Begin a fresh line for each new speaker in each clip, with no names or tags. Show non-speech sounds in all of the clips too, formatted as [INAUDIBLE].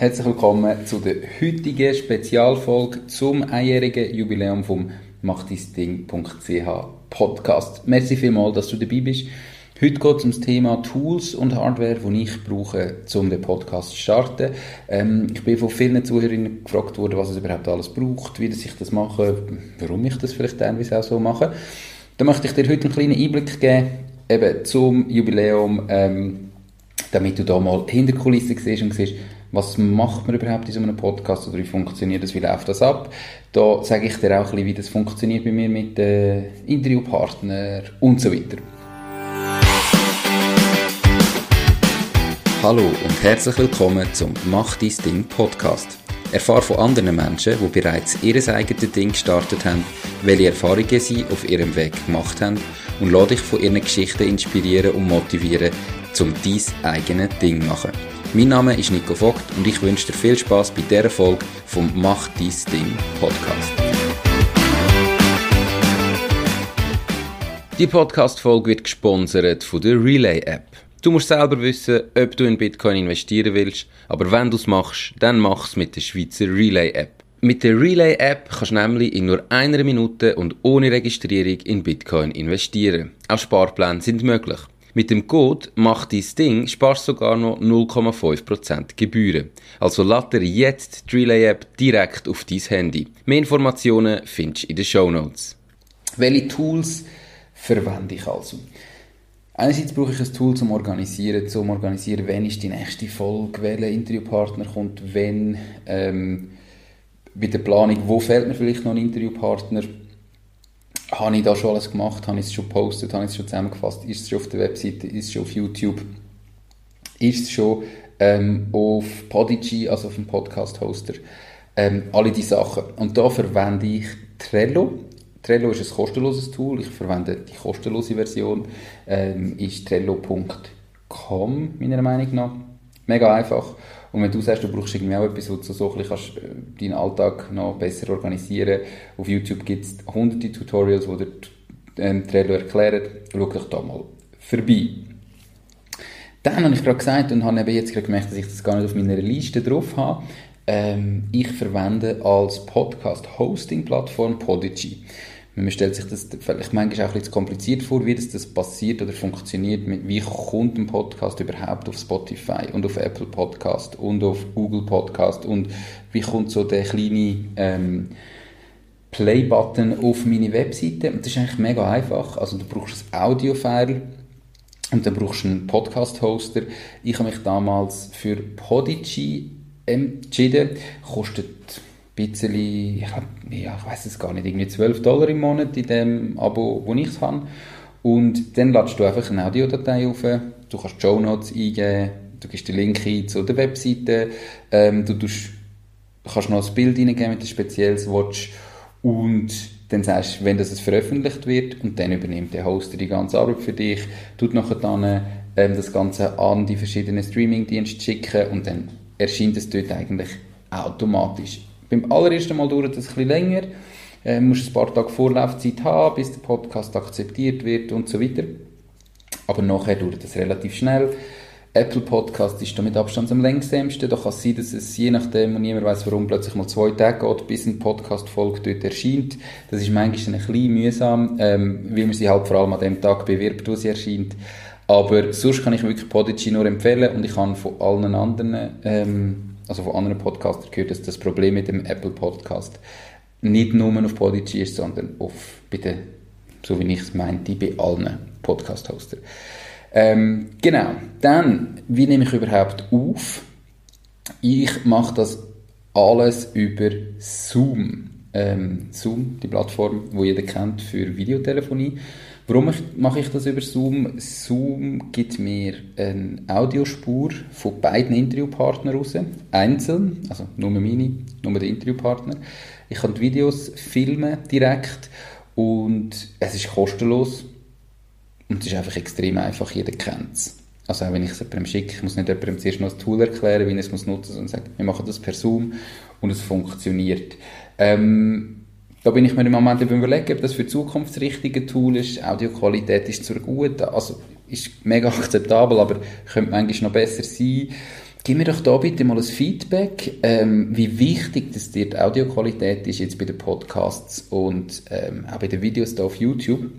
Herzlich willkommen zu der heutigen Spezialfolge zum einjährigen Jubiläum vom machtdein Podcast. Merci vielmals, dass du dabei bist. Heute geht es um das Thema Tools und Hardware, die ich brauche, um den Podcast zu starten. Ähm, ich bin von vielen Zuhörern gefragt worden, was es überhaupt alles braucht, wie ich das mache, warum ich das vielleicht teilweise auch so mache. Da möchte ich dir heute einen kleinen Einblick geben, eben zum Jubiläum, ähm, damit du da mal hinter Kulissen siehst und siehst, was macht man überhaupt in so einem Podcast oder wie funktioniert das, wie läuft das ab. Da sage ich dir auch ein bisschen, wie das funktioniert bei mir mit äh, Interviewpartnern und so weiter. Hallo und herzlich willkommen zum Mach dein Ding Podcast. Erfahre von anderen Menschen, die bereits ihr eigenes Ding gestartet haben, welche Erfahrungen sie auf ihrem Weg gemacht haben und lade dich von ihren Geschichten inspirieren und motivieren, um dein eigenes Ding zu machen. Mein Name ist Nico Vogt und ich wünsche dir viel Spaß bei dieser Folge vom Mach dein Ding Podcast. Die Podcast-Folge wird gesponsert von der Relay App. Du musst selber wissen, ob du in Bitcoin investieren willst, aber wenn du es machst, dann mach es mit der Schweizer Relay App. Mit der Relay App kannst du nämlich in nur einer Minute und ohne Registrierung in Bitcoin investieren. Auch Sparpläne sind möglich. Mit dem Code «Mach dein Ding» sparst sogar noch 0,5% Gebühren. Also dir jetzt die Relay App direkt auf dein Handy. Mehr Informationen findest du in den Show Notes. Welche Tools verwende ich also? Einerseits brauche ich ein Tool zum Organisieren, zum Organisieren, wann ist die nächste Folge, welcher Interviewpartner kommt, wenn, ähm, bei der Planung, wo fehlt mir vielleicht noch ein Interviewpartner, habe ich da schon alles gemacht, habe ich es schon gepostet, habe ich es schon zusammengefasst, ist es schon auf der Webseite, ist es schon auf YouTube, ist es schon ähm, auf Podigy, also auf dem Podcast-Hoster, ähm, alle diese Sachen. Und da verwende ich Trello, Trello ist ein kostenloses Tool. Ich verwende die kostenlose Version. Ähm, ist trello.com, meiner Meinung nach. Mega einfach. Und wenn du sagst, du brauchst irgendwie auch etwas, wo du so ein kannst, äh, deinen Alltag noch besser organisieren Auf YouTube gibt es hunderte Tutorials, die dir ähm, Trello erklären. Schau dich da mal vorbei. Dann habe ich gerade gesagt und habe eben jetzt gerade gemerkt, dass ich das gar nicht auf meiner Liste drauf habe. Ähm, ich verwende als Podcast-Hosting-Plattform Podigy. Man stellt sich das vielleicht manchmal auch bisschen kompliziert vor, wie das, das passiert oder funktioniert. Wie kommt ein Podcast überhaupt auf Spotify und auf Apple Podcast und auf Google Podcast und wie kommt so der kleine ähm, Play-Button auf meine Webseite? Das ist eigentlich mega einfach. Also du brauchst ein Audio-File und dann brauchst du einen Podcast-Hoster. Ich habe mich damals für Podigy entschieden. Kostet bisschen, ich, hab, ja, ich weiß es gar nicht, irgendwie 12 Dollar im Monat in dem Abo, wo ich es habe. Und dann ladest du einfach eine Audiodatei auf, du kannst Show Notes eingeben, du gibst den Link ein zu der Webseite, ähm, du tust, kannst noch ein Bild eingeben mit einem spezielles Watch und dann sagst du, wenn das veröffentlicht wird und dann übernimmt der Hoster die ganze Arbeit für dich, tut nachher dann ähm, das Ganze an die verschiedenen Streaming-Dienste schicken und dann erscheint es dort eigentlich automatisch. Beim allerersten Mal dauert es ein bisschen länger, äh, musst ein paar Tage Vorlaufzeit haben, bis der Podcast akzeptiert wird und so weiter. Aber nachher dauert es relativ schnell. Apple Podcast ist da mit Abstand am längsten. Da kann es sein, dass es je nachdem, und niemand weiß warum, plötzlich mal zwei Tage geht, bis ein Podcast-Folge dort erscheint. Das ist manchmal ein bisschen mühsam, ähm, weil man sie halt vor allem an dem Tag bewirbt, wo sie erscheint. Aber sonst kann ich wirklich Podigy nur empfehlen und ich kann von allen anderen, ähm, also von anderen Podcastern gehört, dass das Problem mit dem Apple Podcast nicht nur auf Podigy ist, sondern auf, bitte, so wie ich es meinte, bei allen Podcast-Hostern. Ähm, genau. Dann, wie nehme ich überhaupt auf? Ich mache das alles über Zoom. Ähm, Zoom, die Plattform, wo jeder kennt für Videotelefonie. Warum mache ich das über Zoom? Zoom gibt mir eine Audiospur von beiden Interviewpartnern raus, einzeln, also nur meine, nur der Interviewpartner. Ich kann die Videos filmen direkt und es ist kostenlos und es ist einfach extrem einfach, jeder kennt es. Also auch wenn ich es jemandem schicke, ich muss nicht jemandem zuerst noch das Tool erklären, wie ich es nutzen muss, sondern sagen, wir machen das per Zoom und es funktioniert. Ähm, da bin ich mir im Moment überlegen, ob das für die Zukunft das richtige Tool ist. Audioqualität ist zwar gut, also ist mega [LAUGHS] akzeptabel, aber könnte manchmal noch besser sein.
Gib mir doch da bitte mal ein Feedback, ähm, wie wichtig das dir die Audioqualität ist jetzt bei den Podcasts und ähm, auch bei den Videos da auf YouTube.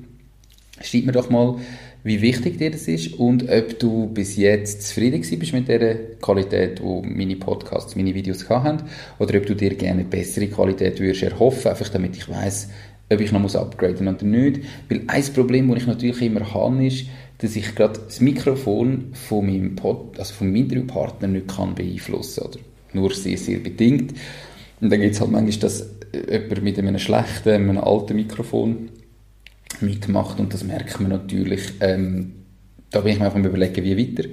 Schreib mir doch mal, wie wichtig dir das ist und ob du bis jetzt zufrieden bist mit der Qualität, wo meine Podcasts, meine Videos haben, oder ob du dir gerne bessere Qualität würdest erhoffen, einfach damit ich weiß, ob ich noch muss upgraden oder nicht. Weil ein Problem, das ich natürlich immer habe, ist, dass ich gerade das Mikrofon von meinem, Pod, also von meinem Interviewpartner nicht kann beeinflussen oder nur sehr, sehr bedingt. Und dann gibt es halt manchmal, dass jemand mit einem schlechten, einem alten Mikrofon mitgemacht und das merkt man natürlich. Ähm, da bin ich mir einfach am überlegen, wie weiter.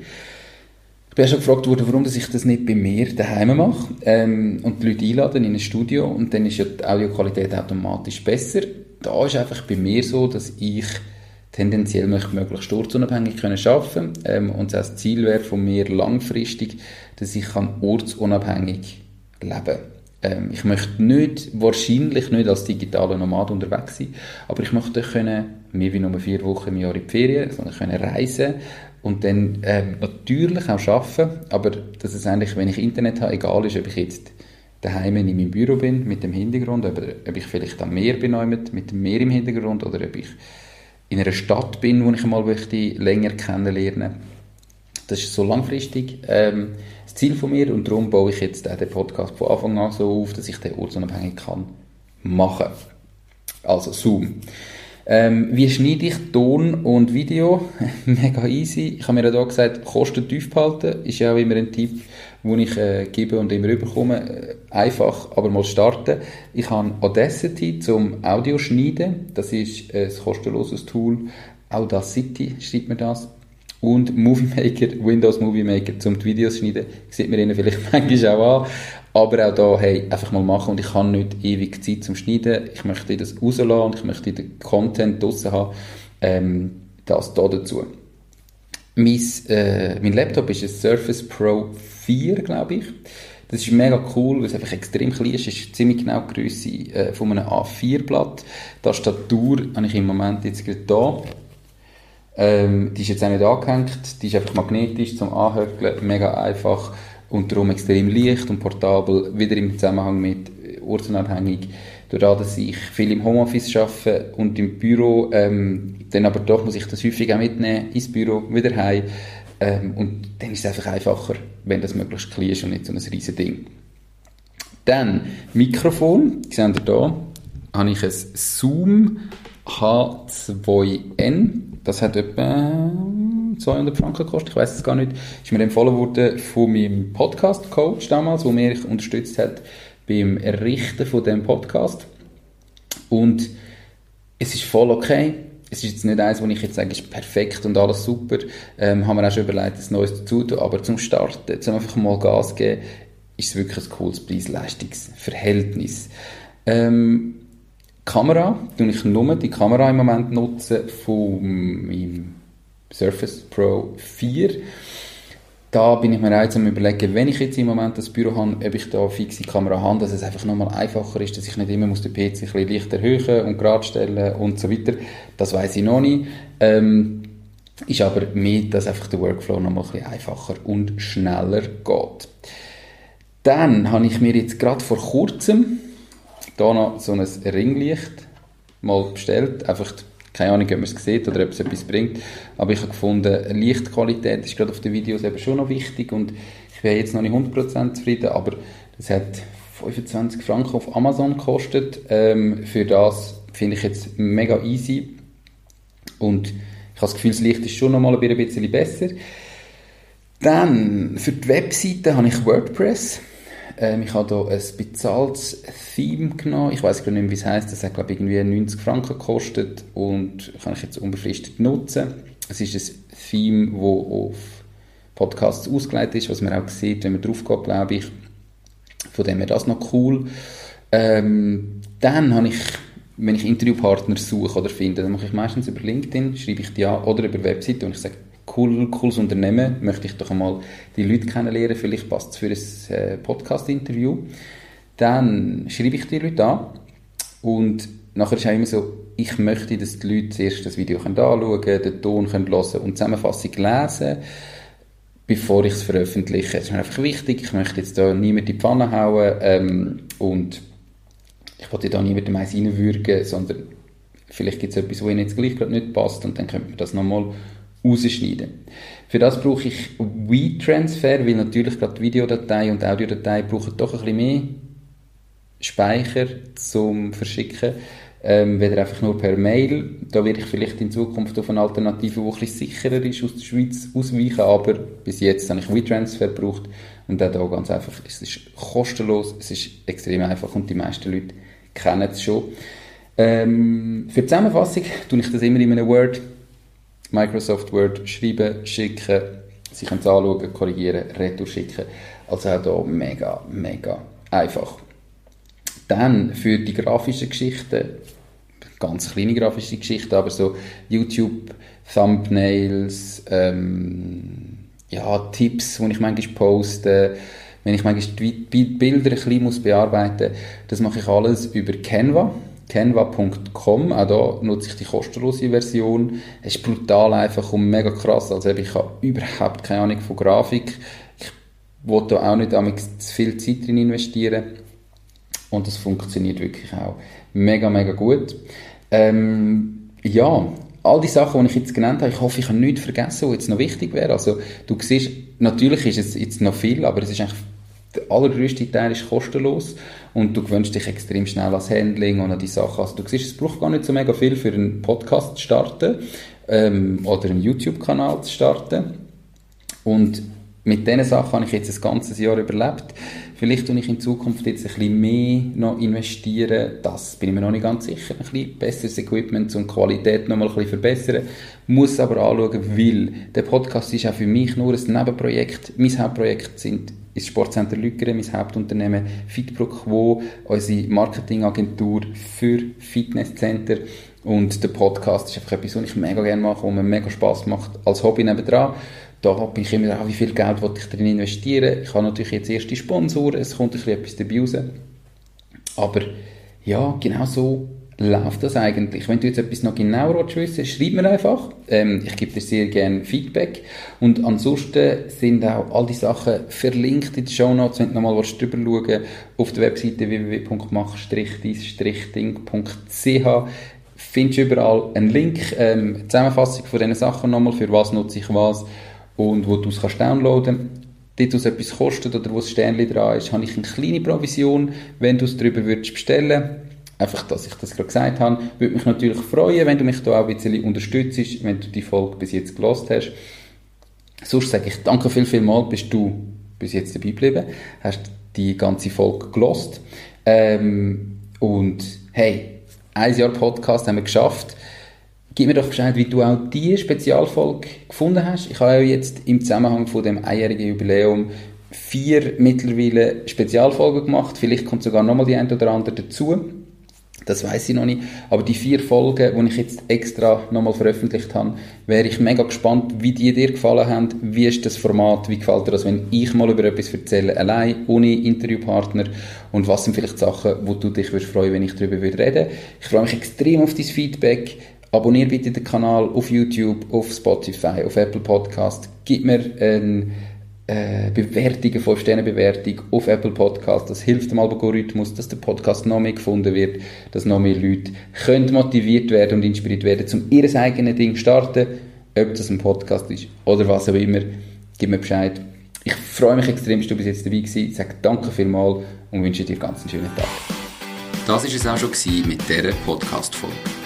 Ich bin schon gefragt worden, warum ich das nicht bei mir daheim mache ähm, und die Leute einladen in ein Studio und dann ist ja die Audioqualität automatisch besser. Da ist einfach bei mir so, dass ich tendenziell möchte möglichst sturzunabhängig können arbeiten ähm, und das Ziel wäre von mir langfristig, dass ich kann ortsunabhängig leben kann. Ähm, ich möchte nicht, wahrscheinlich nicht als digitaler Nomad unterwegs sein, aber ich möchte können, mehr wie nur vier Wochen im Jahr in die Ferien, sondern können reisen und dann ähm, natürlich auch arbeiten, aber dass es eigentlich, wenn ich Internet habe, egal ist, ob ich jetzt daheim in meinem Büro bin, mit dem Hintergrund, ob, ob ich vielleicht am Meer bin, mit dem Meer im Hintergrund, oder ob ich in einer Stadt bin, wo ich mal möchte, länger kennenlernen Das ist so langfristig ähm, das Ziel von mir und darum baue ich jetzt den Podcast von Anfang an so auf, dass ich den ortsunabhängig kann machen. Also Zoom. Ähm, wie schneide ich Ton und Video? [LAUGHS] Mega easy. Ich habe mir ja da gesagt, Kosten tief behalten. Ist ja auch immer ein Tipp, den ich äh, gebe und immer überkomme. Äh, einfach, aber mal starten. Ich habe Audacity zum Audioschneiden. Das ist ein kostenloses Tool. Audacity schreibt man das. Und Movie Maker, Windows Movie Maker zum die Videos schneiden. Sieht man ihnen vielleicht [LAUGHS] manchmal auch an. Aber auch da, hey, einfach mal machen und ich habe nicht ewig Zeit zum Schneiden. Ich möchte das rauslassen und ich möchte den Content draussen haben. Ähm, das da dazu. Mein, äh, mein Laptop ist ein Surface Pro 4, glaube ich. Das ist mega cool, weil es einfach extrem klein ist. Es ist ziemlich genau die Größe äh, von einem A4-Blatt. Die Tastatur habe ich im Moment jetzt gerade da. Ähm, die ist jetzt auch nicht angehängt. Die ist einfach magnetisch zum Anhöckeln. Mega einfach und darum extrem leicht und portabel, wieder im Zusammenhang mit ortsunabhängig, dadurch, dass ich viel im Homeoffice arbeite und im Büro, ähm, dann aber doch muss ich das häufig auch mitnehmen, ins Büro, wieder heim, ähm, und dann ist es einfach einfacher, wenn das möglichst klein ist und nicht so ein riesen Ding. Dann Mikrofon, sehen ihr hier, habe ich ein Zoom H2N, das hat etwa 200 Franken gekostet, ich weiß es gar nicht. Ist mir empfohlen worden von meinem Podcast-Coach damals, der mich unterstützt hat beim Errichten von dem Podcast. Und es ist voll okay. Es ist jetzt nicht eins, wo ich jetzt sage, ist perfekt und alles super. Ähm, haben wir auch schon überlegt, ein neues dazu tun. Aber zum Starten, zum einfach mal Gas geben, ist es wirklich ein cooles Preis-Leistungs-Verhältnis. Ähm, Kamera, tue ich nur die Kamera im Moment nutzen von meinem Surface Pro 4. Da bin ich mir jetzt am überlegen, wenn ich jetzt im Moment das Büro habe, ob ich da eine fixe Kamera habe, dass es einfach nochmal einfacher ist, dass ich nicht immer den PC ein bisschen leicht erhöhen und gerade stellen und so weiter. Das weiß ich noch nicht. Ähm, ist aber mehr, dass einfach der Workflow nochmal ein bisschen einfacher und schneller geht. Dann habe ich mir jetzt gerade vor kurzem da noch so ein Ringlicht mal bestellt, einfach keine Ahnung, ob man es sieht oder ob es etwas bringt. Aber ich habe gefunden, Lichtqualität ist gerade auf den Videos eben schon noch wichtig und ich bin jetzt noch nicht 100% zufrieden, aber das hat 25 Franken auf Amazon gekostet. Ähm, für das finde ich jetzt mega easy und ich habe das Gefühl, das Licht ist schon noch mal ein bisschen besser. Dann, für die Webseite habe ich WordPress. Ähm, ich habe hier ein bezahltes Theme genommen. Ich weiß gar nicht mehr, wie es heisst. Das hat, glaube ich, irgendwie 90 Franken gekostet und kann ich jetzt unbefristet nutzen. Es ist ein Theme, das auf Podcasts ausgelegt ist, was man auch sieht, wenn man drauf geht, glaube ich. Von dem her das noch cool. Ähm, dann habe ich, wenn ich Interviewpartner suche oder finde, dann mache ich meistens über LinkedIn, schreibe ich die an oder über Webseite und ich sage, cool, cooles Unternehmen, möchte ich doch einmal die Leute kennenlernen, vielleicht passt es für ein äh, Podcast-Interview. Dann schreibe ich die Leute an und nachher ist auch immer so, ich möchte, dass die Leute zuerst das Video anschauen können, den Ton können hören und die Zusammenfassung lesen bevor ich es veröffentliche. Es ist mir einfach wichtig, ich möchte jetzt da niemand in die Pfanne hauen ähm, und ich wollte da niemandem eins reinwürgen, sondern vielleicht gibt es etwas, wo Ihnen jetzt gleich gerade nicht passt und dann könnte man das nochmal rausschneiden. Für das brauche ich WeTransfer, weil natürlich gerade Videodatei und Audiodatei brauchen doch ein bisschen mehr Speicher zum Verschicken, ähm, weder einfach nur per Mail. Da werde ich vielleicht in Zukunft auf eine Alternative, die ein bisschen sicherer ist, aus der Schweiz ausweichen, aber bis jetzt habe ich WeTransfer gebraucht und auch da ganz einfach, es ist kostenlos, es ist extrem einfach und die meisten Leute kennen es schon. Ähm, für die Zusammenfassung tue ich das immer in einem Word, Microsoft Word schreiben, schicken, Sie können es anschauen, korrigieren, retour schicken. Also auch hier mega, mega einfach. Dann für die grafischen Geschichten, ganz kleine grafische Geschichten, aber so YouTube, Thumbnails, ähm, ja, Tipps, die ich manchmal poste, wenn ich manchmal die Bilder ein bisschen bearbeiten muss, das mache ich alles über Canva. Canva.com, auch da nutze ich die kostenlose Version. Es ist brutal einfach und mega krass. Also ich habe überhaupt keine Ahnung von Grafik. Ich wollte da auch nicht zu viel Zeit drin investieren. Und das funktioniert wirklich auch mega, mega gut. Ähm, ja, all die Sachen, die ich jetzt genannt habe, ich hoffe, ich habe nichts vergessen, was jetzt noch wichtig wäre. Also, du siehst, natürlich ist es jetzt noch viel, aber es ist eigentlich, der allergrößte Teil ist kostenlos und du gewöhnst dich extrem schnell ans Handling und an die Sachen. Also, du siehst, es braucht gar nicht so mega viel für einen Podcast zu starten ähm, oder einen YouTube-Kanal zu starten. Und mit diesen Sachen habe ich jetzt ein ganzes Jahr überlebt. Vielleicht tue ich in Zukunft jetzt ein bisschen mehr noch investieren. Das bin ich mir noch nicht ganz sicher. Ein bisschen besseres Equipment und Qualität noch mal ein bisschen verbessern. Muss aber anschauen, weil der Podcast ist auch für mich nur ein Nebenprojekt. Mein Hauptprojekt sind ist Sportcenter Lückeren, mein Hauptunternehmen Fitbro Quo, unsere Marketingagentur für Fitnesscenter. Und der Podcast ist einfach etwas, was ich mega gerne mache, wo mir mega Spaß macht, als Hobby nebenan da bin ich immer wie viel Geld will ich drin investieren. Ich habe natürlich jetzt erste Sponsoren, es kommt ein bisschen etwas dabei raus. Aber ja, genau so läuft das eigentlich. Wenn du jetzt etwas noch genauer wissen schreib mir einfach. Ähm, ich gebe dir sehr gerne Feedback. Und ansonsten sind auch all die Sachen verlinkt in den Show Notes, wenn du nochmal drüber schauen auf der Webseite www.mach-ding.ch findest du überall einen Link, ähm, Zusammenfassung von diesen Sachen nochmal, für was nutze ich was und wo du es kannst downloaden dort es etwas kostet oder wo das Sternchen dran ist, habe ich eine kleine Provision, wenn du es darüber würdest bestellen Einfach, dass ich das gerade gesagt habe. Würde mich natürlich freuen, wenn du mich da auch ein bisschen unterstützt, wenn du die Folge bis jetzt gelost hast. Sonst sage ich danke viel, viel mal, bist du bis jetzt dabei geblieben, hast die ganze Folge gelost. Ähm, und hey, ein Jahr Podcast haben wir geschafft. Gib mir doch Bescheid, wie du auch diese Spezialfolge gefunden hast. Ich habe ja jetzt im Zusammenhang von dem einjährigen Jubiläum vier mittlerweile Spezialfolgen gemacht. Vielleicht kommt sogar nochmal die ein oder andere dazu. Das weiß ich noch nicht. Aber die vier Folgen, die ich jetzt extra nochmal veröffentlicht habe, wäre ich mega gespannt, wie die dir gefallen haben. Wie ist das Format? Wie gefällt dir das, wenn ich mal über etwas erzähle, allein, ohne Interviewpartner? Und was sind vielleicht Sachen, wo du dich würdest freuen, wenn ich darüber reden würde? Ich freue mich extrem auf dein Feedback. Abonniere bitte den Kanal auf YouTube, auf Spotify, auf Apple Podcast. Gib mir eine äh, Bewertung, eine 5-Sterne-Bewertung auf Apple Podcast. Das hilft dem Algorithmus, dass der Podcast noch mehr gefunden wird, dass noch mehr Leute können motiviert werden und inspiriert werden, um ihr eigenes Ding zu starten, ob das ein Podcast ist oder was auch immer. Gib mir Bescheid. Ich freue mich extrem, dass du bis jetzt dabei warst. Ich sage danke vielmals und wünsche dir ganz einen schönen Tag.
Das war es auch schon mit dieser Podcast-Folge.